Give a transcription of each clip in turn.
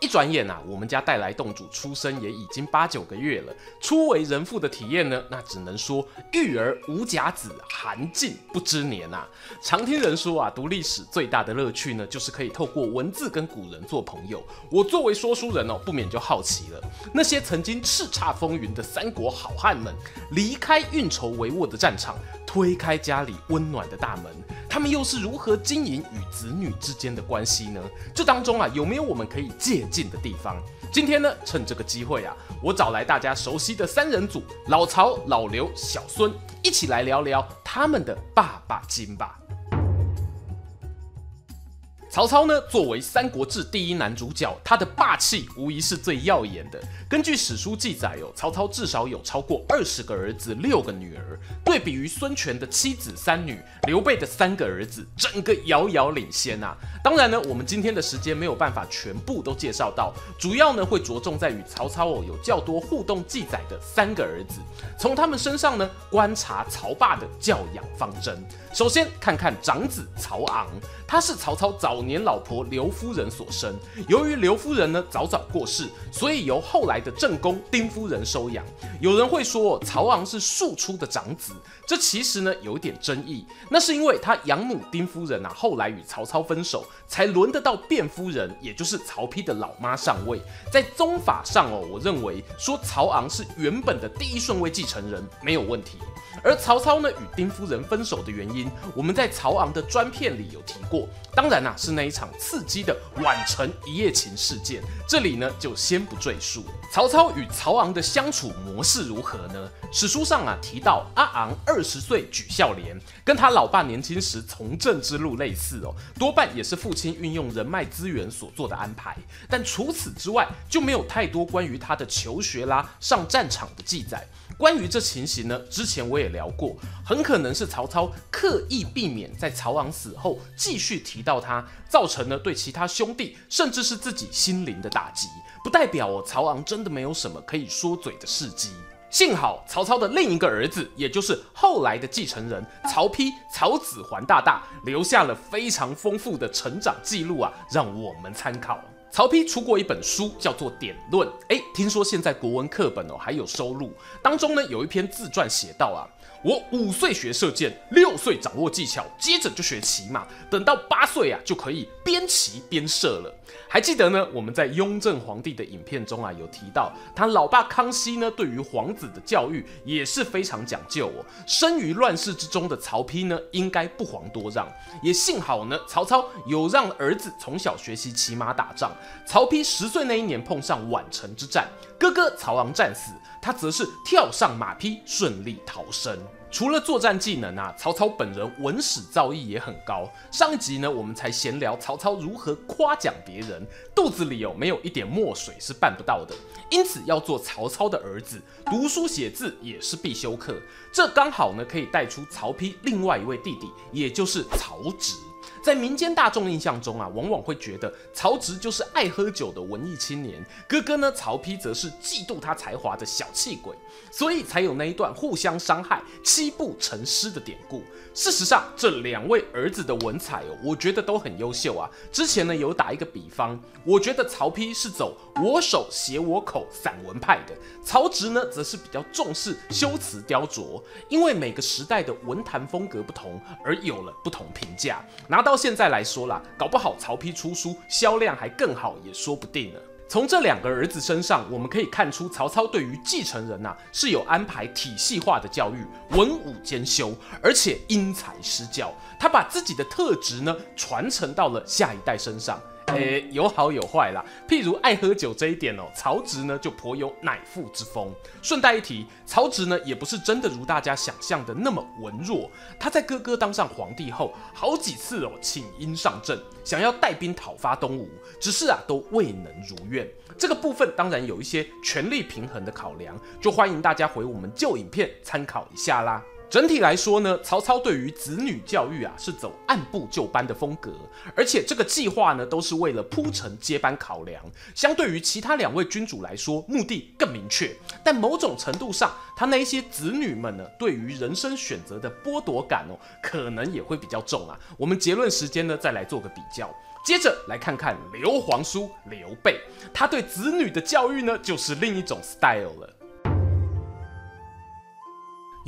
一转眼啊，我们家带来洞主出生也已经八九个月了。初为人父的体验呢，那只能说育儿无甲子，寒尽不知年啊。常听人说啊，读历史最大的乐趣呢，就是可以透过文字跟古人做朋友。我作为说书人哦，不免就好奇了，那些曾经叱咤风云的三国好汉们，离开运筹帷幄的战场，推开家里温暖的大门。他们又是如何经营与子女之间的关系呢？这当中啊，有没有我们可以借近的地方？今天呢，趁这个机会啊，我找来大家熟悉的三人组：老曹、老刘、小孙，一起来聊聊他们的爸爸经吧。曹操呢，作为《三国志》第一男主角，他的霸气无疑是最耀眼的。根据史书记载哦，曹操至少有超过二十个儿子，六个女儿。对比于孙权的七子三女，刘备的三个儿子，整个遥遥领先啊！当然呢，我们今天的时间没有办法全部都介绍到，主要呢会着重在与曹操哦有较多互动记载的三个儿子，从他们身上呢观察曹霸的教养方针。首先看看长子曹昂，他是曹操早年老婆刘夫人所生。由于刘夫人呢早早过世，所以由后来的正宫丁夫人收养。有人会说曹昂是庶出的长子，这其实呢有点争议。那是因为他养母丁夫人啊后来与曹操分手，才轮得到卞夫人，也就是曹丕的老妈上位。在宗法上哦，我认为说曹昂是原本的第一顺位继承人没有问题。而曹操呢与丁夫人分手的原因，我们在曹昂的专片里有提过，当然啊是那一场刺激的宛城一夜情事件，这里呢就先不赘述。曹操与曹昂的相处模式如何呢？史书上啊提到阿昂二十岁举孝廉，跟他老爸年轻时从政之路类似哦，多半也是父亲运用人脉资源所做的安排。但除此之外，就没有太多关于他的求学啦、上战场的记载。关于这情形呢，之前我也聊过，很可能是曹操刻意避免在曹昂死后继续提到他，造成了对其他兄弟甚至是自己心灵的打击。不代表哦，曹昂真的没有什么可以说嘴的事迹。幸好曹操的另一个儿子，也就是后来的继承人曹丕，曹子桓大大留下了非常丰富的成长记录啊，让我们参考。曹丕出过一本书，叫做《典论》。诶，听说现在国文课本哦还有收录，当中呢有一篇自传写道啊。我五岁学射箭，六岁掌握技巧，接着就学骑马，等到八岁啊就可以边骑边射了。还记得呢？我们在雍正皇帝的影片中啊有提到，他老爸康熙呢对于皇子的教育也是非常讲究哦。生于乱世之中的曹丕呢，应该不遑多让。也幸好呢，曹操有让儿子从小学习骑马打仗。曹丕十岁那一年碰上宛城之战，哥哥曹昂战死。他则是跳上马匹，顺利逃生。除了作战技能啊，曹操本人文史造诣也很高。上一集呢，我们才闲聊曹操如何夸奖别人，肚子里有没有一点墨水是办不到的。因此，要做曹操的儿子，读书写字也是必修课。这刚好呢，可以带出曹丕另外一位弟弟，也就是曹植。在民间大众印象中啊，往往会觉得曹植就是爱喝酒的文艺青年，哥哥呢曹丕则是嫉妒他才华的小气鬼，所以才有那一段互相伤害、七步成诗的典故。事实上，这两位儿子的文采哦，我觉得都很优秀啊。之前呢有打一个比方，我觉得曹丕是走我手写我口散文派的，曹植呢则是比较重视修辞雕琢，因为每个时代的文坛风格不同，而有了不同评价。拿到。到现在来说啦，搞不好曹丕出书销量还更好，也说不定呢。从这两个儿子身上，我们可以看出曹操对于继承人呐、是有安排体系化的教育，文武兼修，而且因材施教。他把自己的特质呢传承到了下一代身上。诶，有好有坏啦。譬如爱喝酒这一点哦，曹植呢就颇有乃父之风。顺带一提，曹植呢也不是真的如大家想象的那么文弱。他在哥哥当上皇帝后，好几次哦请缨上阵，想要带兵讨伐东吴，只是啊都未能如愿。这个部分当然有一些权力平衡的考量，就欢迎大家回我们旧影片参考一下啦。整体来说呢，曹操对于子女教育啊是走按部就班的风格，而且这个计划呢都是为了铺陈接班考量。相对于其他两位君主来说，目的更明确。但某种程度上，他那一些子女们呢，对于人生选择的剥夺感哦，可能也会比较重啊。我们结论时间呢，再来做个比较。接着来看看刘皇叔刘备，他对子女的教育呢，就是另一种 style 了。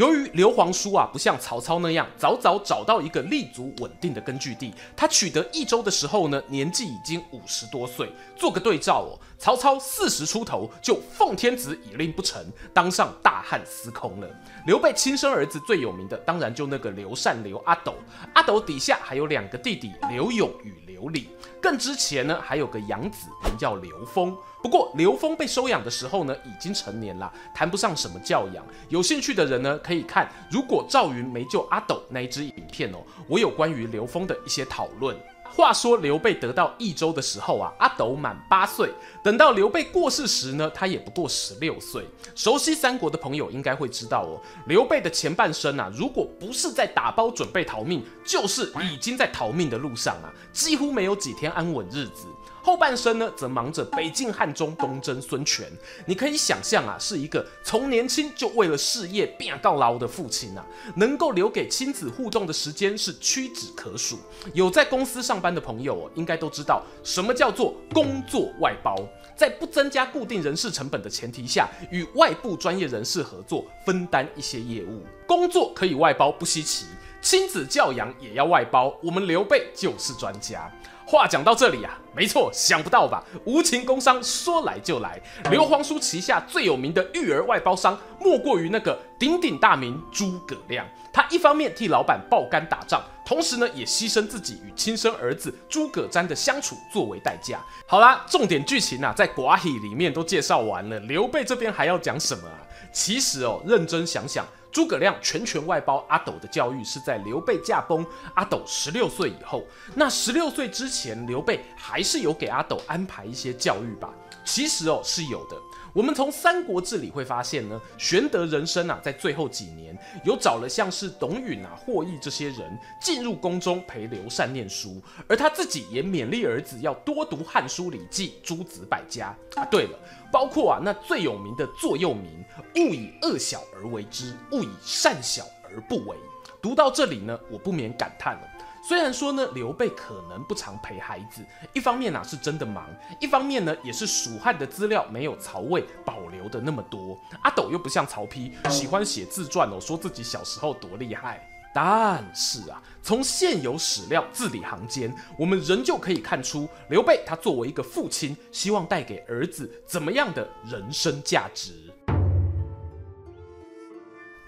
由于刘皇叔啊，不像曹操那样早早找到一个立足稳定的根据地，他取得益州的时候呢，年纪已经五十多岁。做个对照哦，曹操四十出头就奉天子以令不臣，当上大汉司空了。刘备亲生儿子最有名的，当然就那个刘禅刘阿斗。阿斗底下还有两个弟弟刘勇与刘有理，更之前呢，还有个养子名叫刘峰。不过刘峰被收养的时候呢，已经成年了，谈不上什么教养。有兴趣的人呢，可以看如果赵云没救阿斗那一支影片哦，我有关于刘峰的一些讨论。话说刘备得到益州的时候啊，阿斗满八岁。等到刘备过世时呢，他也不过十六岁。熟悉三国的朋友应该会知道哦，刘备的前半生啊，如果不是在打包准备逃命，就是已经在逃命的路上啊，几乎没有几天安稳日子。后半生呢，则忙着北进汉中、东征孙权。你可以想象啊，是一个从年轻就为了事业变告老的父亲啊，能够留给亲子互动的时间是屈指可数。有在公司上班的朋友哦，应该都知道什么叫做工作外包，在不增加固定人事成本的前提下，与外部专业人士合作，分担一些业务。工作可以外包不稀奇，亲子教养也要外包。我们刘备就是专家。话讲到这里啊，没错，想不到吧？无情工商说来就来。刘皇叔旗下最有名的育儿外包商，莫过于那个鼎鼎大名诸葛亮。他一方面替老板爆肝打仗，同时呢，也牺牲自己与亲生儿子诸葛瞻的相处作为代价。好啦，重点剧情啊，在寡喜里面都介绍完了，刘备这边还要讲什么啊？其实哦，认真想想。诸葛亮全权外包阿斗的教育，是在刘备驾崩、阿斗十六岁以后。那十六岁之前，刘备还是有给阿斗安排一些教育吧？其实哦，是有的。我们从《三国志》里会发现呢，玄德人生啊，在最后几年有找了像是董允啊、霍毅这些人进入宫中陪刘禅念书，而他自己也勉励儿子要多读《汉书》《礼记》《诸子百家》啊。对了，包括啊那最有名的座右铭“勿以恶小而为之，勿以善小而不为”。读到这里呢，我不免感叹了。虽然说呢，刘备可能不常陪孩子，一方面啊是真的忙，一方面呢也是蜀汉的资料没有曹魏保留的那么多。阿斗又不像曹丕喜欢写自传哦，说自己小时候多厉害。但是啊，从现有史料字里行间，我们仍旧可以看出，刘备他作为一个父亲，希望带给儿子怎么样的人生价值。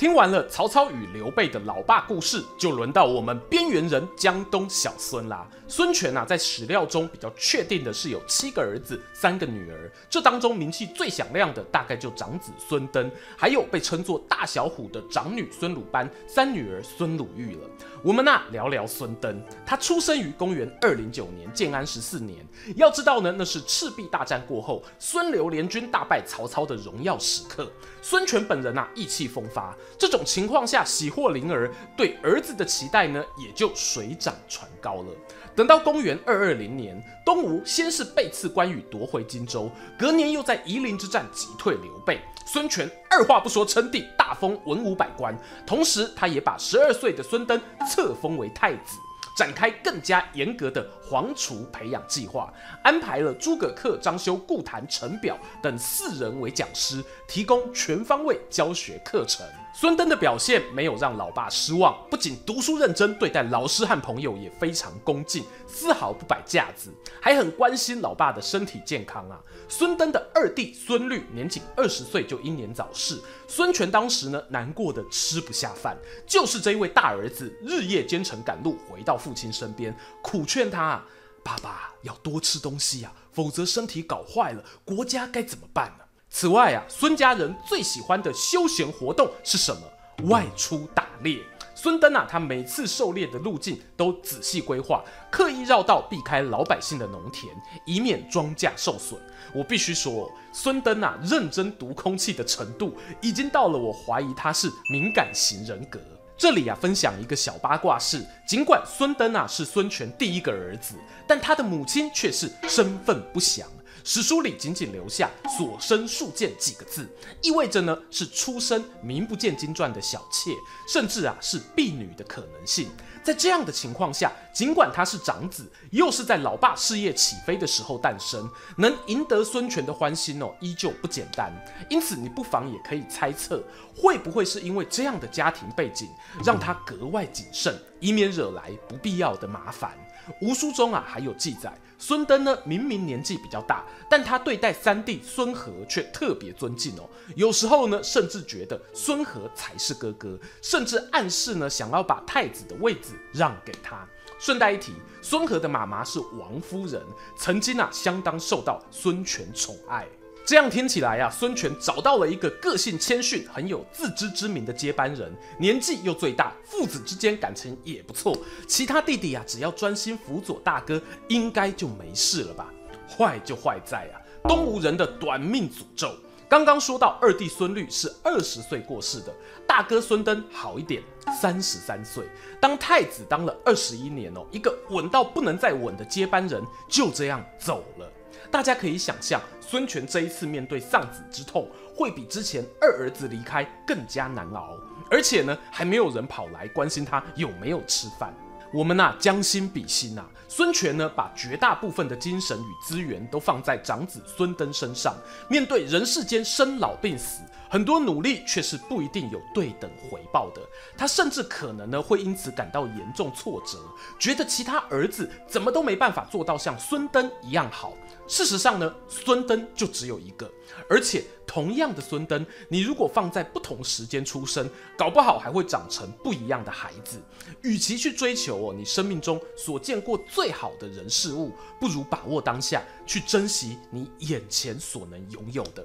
听完了曹操与刘备的老爸故事，就轮到我们边缘人江东小孙啦。孙权啊，在史料中比较确定的是有七个儿子，三个女儿。这当中名气最响亮的，大概就长子孙登，还有被称作大小虎的长女孙鲁班，三女儿孙鲁豫了。我们啊，聊聊孙登。他出生于公元二零九年建安十四年。要知道呢，那是赤壁大战过后，孙刘联军大败曹操的荣耀时刻。孙权本人啊，意气风发。这种情况下，喜获麟儿，对儿子的期待呢，也就水涨船高了。等到公元二二零年，东吴先是背刺关羽夺回荆州，隔年又在夷陵之战击退刘备。孙权二话不说称帝，大封文武百官，同时他也把十二岁的孙登册封为太子。展开更加严格的皇储培养计划，安排了诸葛恪、张修、顾谭、陈表等四人为讲师，提供全方位教学课程。孙登的表现没有让老爸失望，不仅读书认真，对待老师和朋友也非常恭敬，丝毫不摆架子，还很关心老爸的身体健康啊。孙登的二弟孙虑年仅二十岁就英年早逝，孙权当时呢难过的吃不下饭，就是这一位大儿子日夜兼程赶路回到父亲身边，苦劝他啊，爸爸要多吃东西呀、啊，否则身体搞坏了，国家该怎么办？此外啊，孙家人最喜欢的休闲活动是什么？外出打猎。孙登啊，他每次狩猎的路径都仔细规划，刻意绕道避开老百姓的农田，以免庄稼受损。我必须说，孙登啊，认真读空气的程度，已经到了我怀疑他是敏感型人格。这里啊，分享一个小八卦是：尽管孙登啊是孙权第一个儿子，但他的母亲却是身份不详。史书里仅仅留下“所生数贱”几个字，意味着呢是出身名不见经传的小妾，甚至啊是婢女的可能性。在这样的情况下，尽管他是长子，又是在老爸事业起飞的时候诞生，能赢得孙权的欢心哦，依旧不简单。因此，你不妨也可以猜测，会不会是因为这样的家庭背景，让他格外谨慎，以免惹来不必要的麻烦。吴书中啊还有记载。孙登呢，明明年纪比较大，但他对待三弟孙和却特别尊敬哦。有时候呢，甚至觉得孙和才是哥哥，甚至暗示呢，想要把太子的位置让给他。顺带一提，孙和的妈妈是王夫人，曾经啊，相当受到孙权宠爱。这样听起来啊，孙权找到了一个个性谦逊、很有自知之明的接班人，年纪又最大，父子之间感情也不错。其他弟弟啊，只要专心辅佐大哥，应该就没事了吧？坏就坏在啊，东吴人的短命诅咒。刚刚说到二弟孙虑是二十岁过世的，大哥孙登好一点，三十三岁当太子当了二十一年哦，一个稳到不能再稳的接班人就这样走了。大家可以想象，孙权这一次面对丧子之痛，会比之前二儿子离开更加难熬。而且呢，还没有人跑来关心他有没有吃饭。我们呐、将心比心呐、啊，孙权呢，把绝大部分的精神与资源都放在长子孙登身上，面对人世间生老病死。很多努力却是不一定有对等回报的，他甚至可能呢会因此感到严重挫折，觉得其他儿子怎么都没办法做到像孙登一样好。事实上呢，孙登就只有一个，而且同样的孙登，你如果放在不同时间出生，搞不好还会长成不一样的孩子。与其去追求哦你生命中所见过最好的人事物，不如把握当下，去珍惜你眼前所能拥有的。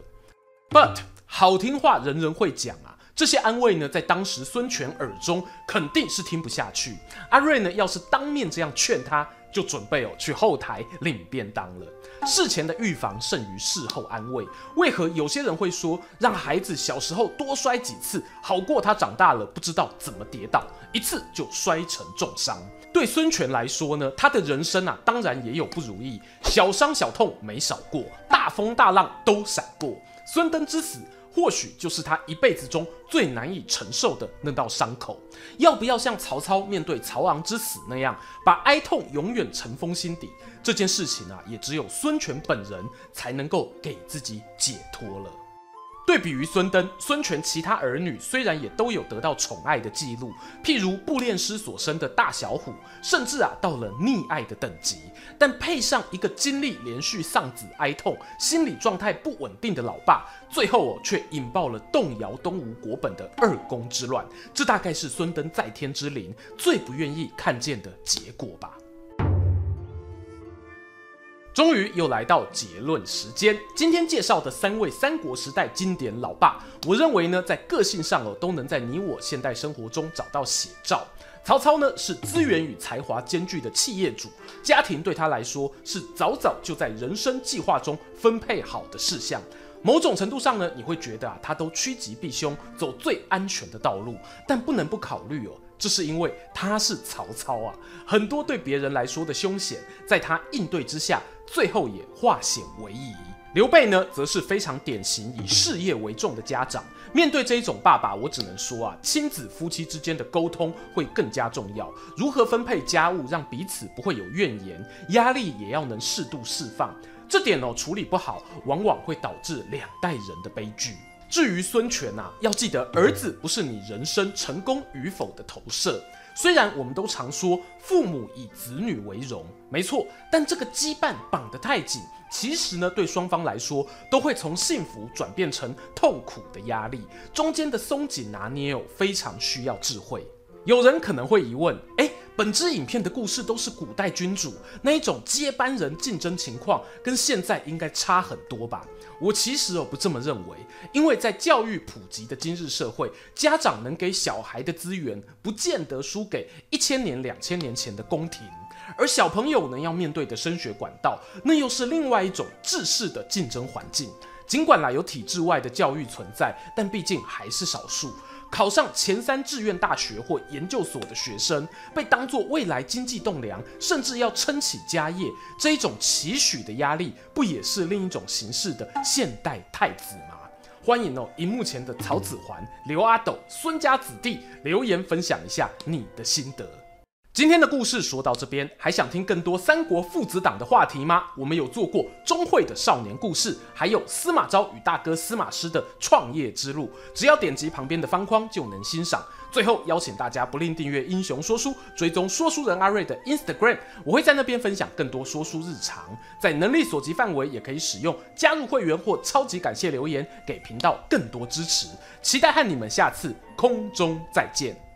But 好听话人人会讲啊，这些安慰呢，在当时孙权耳中肯定是听不下去。阿瑞呢，要是当面这样劝他，就准备哦去后台领便当了。事前的预防胜于事后安慰。为何有些人会说，让孩子小时候多摔几次，好过他长大了不知道怎么跌倒，一次就摔成重伤？对孙权来说呢，他的人生啊，当然也有不如意，小伤小痛没少过，大风大浪都闪过。孙登之死，或许就是他一辈子中最难以承受的那道伤口。要不要像曹操面对曹昂之死那样，把哀痛永远尘封心底？这件事情啊，也只有孙权本人才能够给自己解脱了。对比于孙登，孙权其他儿女虽然也都有得到宠爱的记录，譬如步练师所生的大小虎，甚至啊到了溺爱的等级，但配上一个经历连续丧子哀痛、心理状态不稳定的老爸，最后哦却引爆了动摇东吴国本的二宫之乱，这大概是孙登在天之灵最不愿意看见的结果吧。终于又来到结论时间。今天介绍的三位三国时代经典老爸，我认为呢，在个性上哦，都能在你我现代生活中找到写照。曹操呢，是资源与才华兼具的企业主，家庭对他来说是早早就在人生计划中分配好的事项。某种程度上呢，你会觉得啊，他都趋吉避凶，走最安全的道路。但不能不考虑哦。这是因为他是曹操啊，很多对别人来说的凶险，在他应对之下，最后也化险为夷。刘备呢，则是非常典型以事业为重的家长。面对这一种爸爸，我只能说啊，亲子夫妻之间的沟通会更加重要。如何分配家务，让彼此不会有怨言，压力也要能适度释放。这点哦，处理不好，往往会导致两代人的悲剧。至于孙权呐、啊，要记得儿子不是你人生成功与否的投射。虽然我们都常说父母以子女为荣，没错，但这个羁绊绑得太紧，其实呢，对双方来说都会从幸福转变成痛苦的压力。中间的松紧拿捏哦，非常需要智慧。有人可能会疑问，诶，本支影片的故事都是古代君主那一种接班人竞争情况，跟现在应该差很多吧？我其实哦不这么认为，因为在教育普及的今日社会，家长能给小孩的资源，不见得输给一千年、两千年前的宫廷。而小朋友呢，要面对的升学管道，那又是另外一种制式的竞争环境。尽管啦有体制外的教育存在，但毕竟还是少数。考上前三志愿大学或研究所的学生，被当作未来经济栋梁，甚至要撑起家业，这一种期许的压力，不也是另一种形式的现代太子吗？欢迎哦，荧幕前的曹子桓、刘阿斗、孙家子弟留言分享一下你的心得。今天的故事说到这边，还想听更多三国父子档的话题吗？我们有做过钟会的少年故事，还有司马昭与大哥司马师的创业之路，只要点击旁边的方框就能欣赏。最后邀请大家不吝订阅英雄说书，追踪说书人阿瑞的 Instagram，我会在那边分享更多说书日常，在能力所及范围也可以使用加入会员或超级感谢留言，给频道更多支持。期待和你们下次空中再见。